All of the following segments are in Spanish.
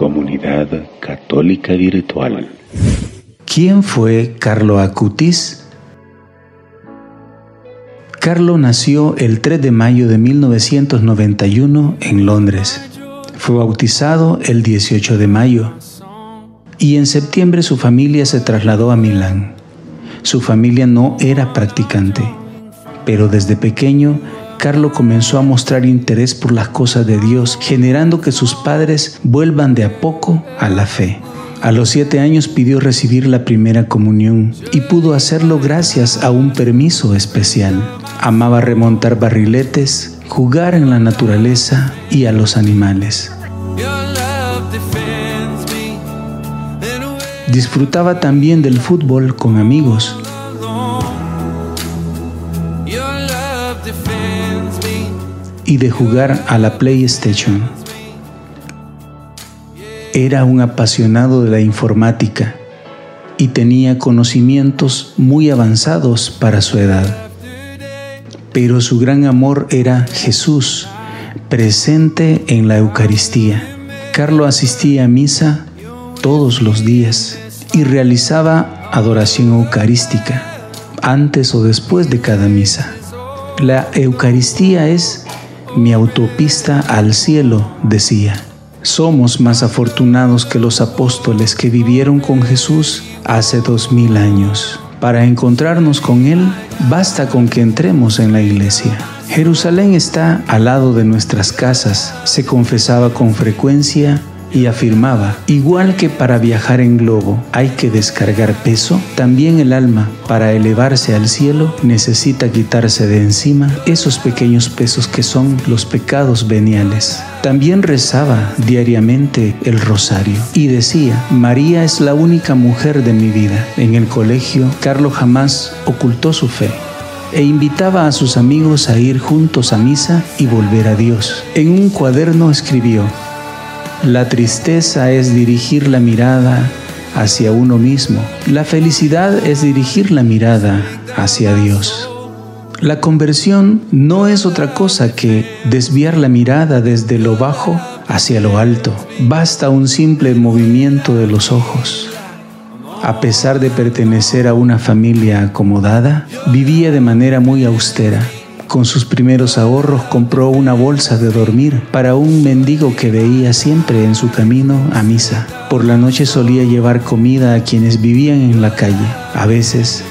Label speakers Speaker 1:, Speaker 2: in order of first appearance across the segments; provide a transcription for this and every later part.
Speaker 1: Comunidad Católica Virtual.
Speaker 2: ¿Quién fue Carlo Acutis? Carlo nació el 3 de mayo de 1991 en Londres. Fue bautizado el 18 de mayo y en septiembre su familia se trasladó a Milán. Su familia no era practicante, pero desde pequeño Carlo comenzó a mostrar interés por las cosas de Dios, generando que sus padres vuelvan de a poco a la fe. A los siete años pidió recibir la primera comunión y pudo hacerlo gracias a un permiso especial. Amaba remontar barriletes, jugar en la naturaleza y a los animales. Disfrutaba también del fútbol con amigos. Y de jugar a la PlayStation. Era un apasionado de la informática y tenía conocimientos muy avanzados para su edad. Pero su gran amor era Jesús, presente en la Eucaristía. Carlo asistía a misa todos los días y realizaba adoración eucarística antes o después de cada misa. La Eucaristía es mi autopista al cielo, decía. Somos más afortunados que los apóstoles que vivieron con Jesús hace dos mil años. Para encontrarnos con Él, basta con que entremos en la iglesia. Jerusalén está al lado de nuestras casas, se confesaba con frecuencia y afirmaba, igual que para viajar en globo hay que descargar peso, también el alma, para elevarse al cielo, necesita quitarse de encima esos pequeños pesos que son los pecados veniales. También rezaba diariamente el rosario y decía, María es la única mujer de mi vida. En el colegio, Carlos jamás ocultó su fe e invitaba a sus amigos a ir juntos a misa y volver a Dios. En un cuaderno escribió, la tristeza es dirigir la mirada hacia uno mismo. La felicidad es dirigir la mirada hacia Dios. La conversión no es otra cosa que desviar la mirada desde lo bajo hacia lo alto. Basta un simple movimiento de los ojos. A pesar de pertenecer a una familia acomodada, vivía de manera muy austera con sus primeros ahorros compró una bolsa de dormir para un mendigo que veía siempre en su camino a misa. Por la noche solía llevar comida a quienes vivían en la calle, a veces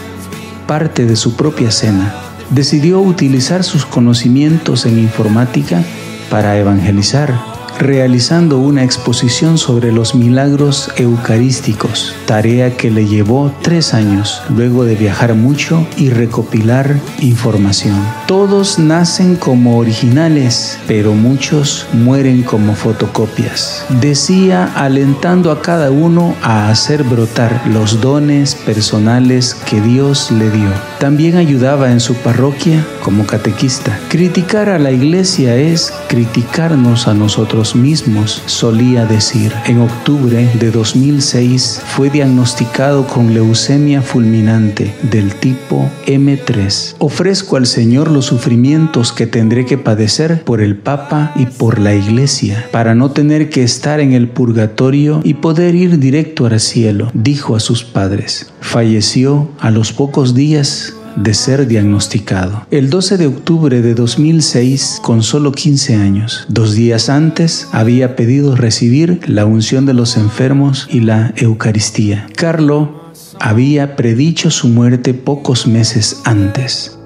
Speaker 2: parte de su propia cena. Decidió utilizar sus conocimientos en informática para evangelizar realizando una exposición sobre los milagros eucarísticos, tarea que le llevó tres años, luego de viajar mucho y recopilar información. Todos nacen como originales, pero muchos mueren como fotocopias. Decía alentando a cada uno a hacer brotar los dones personales que Dios le dio. También ayudaba en su parroquia como catequista. Criticar a la iglesia es criticarnos a nosotros mismos, solía decir. En octubre de 2006 fue diagnosticado con leucemia fulminante del tipo M3. Ofrezco al Señor los sufrimientos que tendré que padecer por el Papa y por la Iglesia, para no tener que estar en el purgatorio y poder ir directo al cielo, dijo a sus padres. Falleció a los pocos días de ser diagnosticado. El 12 de octubre de 2006, con solo 15 años, dos días antes, había pedido recibir la unción de los enfermos y la Eucaristía. Carlo había predicho su muerte pocos meses antes.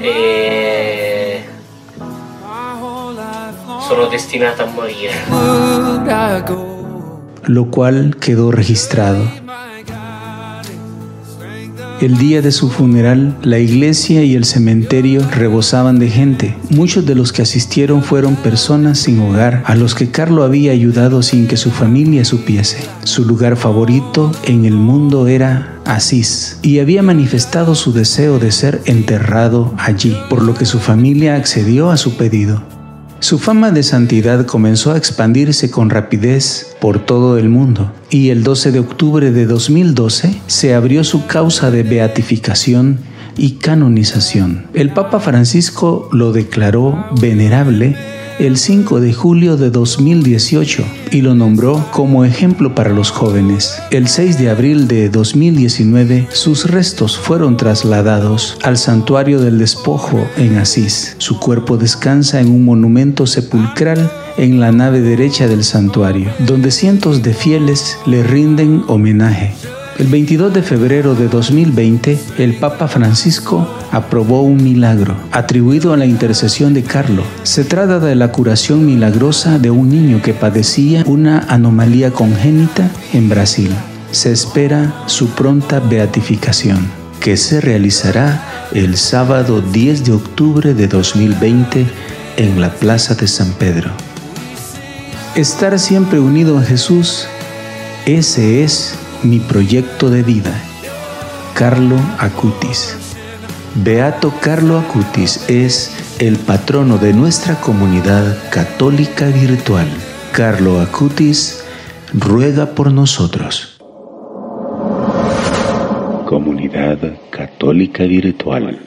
Speaker 3: Eh, sono destinata a morir.
Speaker 2: Lo cual quedó registrado. El día de su funeral, la iglesia y el cementerio rebosaban de gente. Muchos de los que asistieron fueron personas sin hogar, a los que Carlo había ayudado sin que su familia supiese. Su lugar favorito en el mundo era Asís y había manifestado su deseo de ser enterrado allí, por lo que su familia accedió a su pedido. Su fama de santidad comenzó a expandirse con rapidez por todo el mundo y el 12 de octubre de 2012 se abrió su causa de beatificación y canonización. El Papa Francisco lo declaró venerable el 5 de julio de 2018 y lo nombró como ejemplo para los jóvenes. El 6 de abril de 2019 sus restos fueron trasladados al santuario del despojo en Asís. Su cuerpo descansa en un monumento sepulcral en la nave derecha del santuario, donde cientos de fieles le rinden homenaje. El 22 de febrero de 2020, el Papa Francisco aprobó un milagro atribuido a la intercesión de Carlo. Se trata de la curación milagrosa de un niño que padecía una anomalía congénita en Brasil. Se espera su pronta beatificación, que se realizará el sábado 10 de octubre de 2020 en la Plaza de San Pedro. Estar siempre unido a Jesús, ese es mi proyecto de vida. Carlo Acutis. Beato Carlo Acutis es el patrono de nuestra comunidad católica virtual. Carlo Acutis ruega por nosotros.
Speaker 1: Comunidad Católica Virtual.